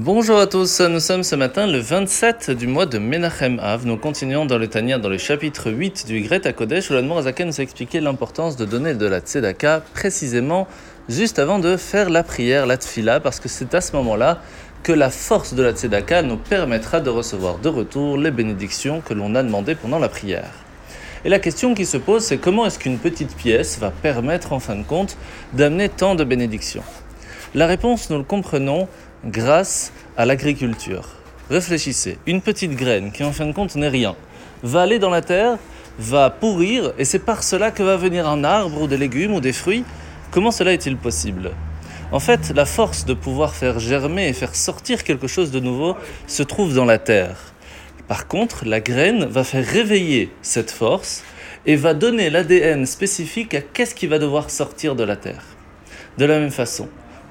Bonjour à tous, nous sommes ce matin le 27 du mois de Menachem Av. Nous continuons dans le Tania dans le chapitre 8 du Greta Kodesh où l'Admorazaken nous a expliqué l'importance de donner de la tzedaka précisément juste avant de faire la prière, la tfila, parce que c'est à ce moment-là que la force de la tzedaka nous permettra de recevoir de retour les bénédictions que l'on a demandées pendant la prière. Et la question qui se pose, c'est comment est-ce qu'une petite pièce va permettre en fin de compte d'amener tant de bénédictions? La réponse, nous le comprenons grâce à l'agriculture. Réfléchissez, une petite graine qui en fin de compte n'est rien, va aller dans la terre, va pourrir, et c'est par cela que va venir un arbre ou des légumes ou des fruits. Comment cela est-il possible? En fait, la force de pouvoir faire germer et faire sortir quelque chose de nouveau se trouve dans la terre. Par contre, la graine va faire réveiller cette force et va donner l'ADN spécifique à qu'est-ce qui va devoir sortir de la terre. De la même façon,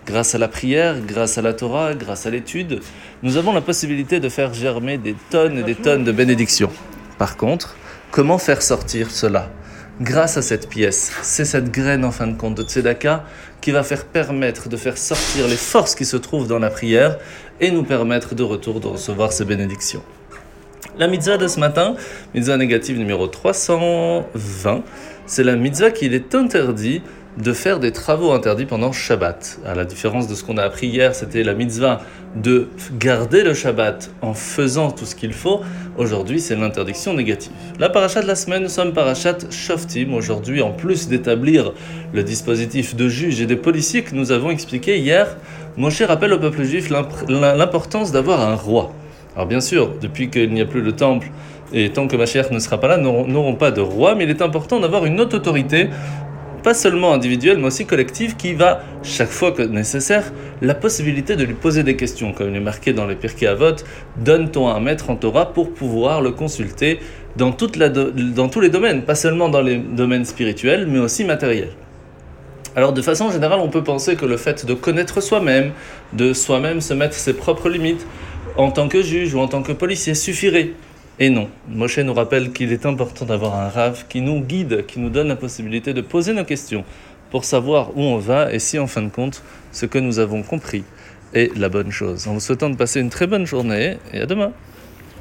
Grâce à la prière, grâce à la Torah, grâce à l'étude, nous avons la possibilité de faire germer des tonnes et des tonnes de bénédictions. Par contre, comment faire sortir cela? Grâce à cette pièce, c'est cette graine en fin de compte de Tzedaka qui va faire permettre de faire sortir les forces qui se trouvent dans la prière et nous permettre de retour de recevoir ces bénédictions. La mitzvah de ce matin, mitzvah négative numéro 320, c'est la mitzvah qu'il est interdit de faire des travaux interdits pendant Shabbat. À la différence de ce qu'on a appris hier, c'était la mitzvah de garder le Shabbat en faisant tout ce qu'il faut. Aujourd'hui, c'est l'interdiction négative. La paracha de la semaine, nous sommes parachat Shoftim. Aujourd'hui, en plus d'établir le dispositif de juges et de policiers que nous avons expliqué hier, Moshe rappelle au peuple juif l'importance d'avoir un roi. Alors bien sûr, depuis qu'il n'y a plus le temple, et tant que Mashiach ne sera pas là, nous n'aurons pas de roi, mais il est important d'avoir une autre autorité pas seulement individuelle, mais aussi collective, qui va, chaque fois que nécessaire, la possibilité de lui poser des questions. Comme il est marqué dans les Pirkei Avot, donne-t-on un maître en Torah pour pouvoir le consulter dans, dans tous les domaines, pas seulement dans les domaines spirituels, mais aussi matériels. Alors de façon générale, on peut penser que le fait de connaître soi-même, de soi-même se mettre ses propres limites, en tant que juge ou en tant que policier, suffirait. Et non, Moshe nous rappelle qu'il est important d'avoir un rave qui nous guide, qui nous donne la possibilité de poser nos questions pour savoir où on va et si en fin de compte ce que nous avons compris est la bonne chose. En vous souhaitant de passer une très bonne journée et à demain.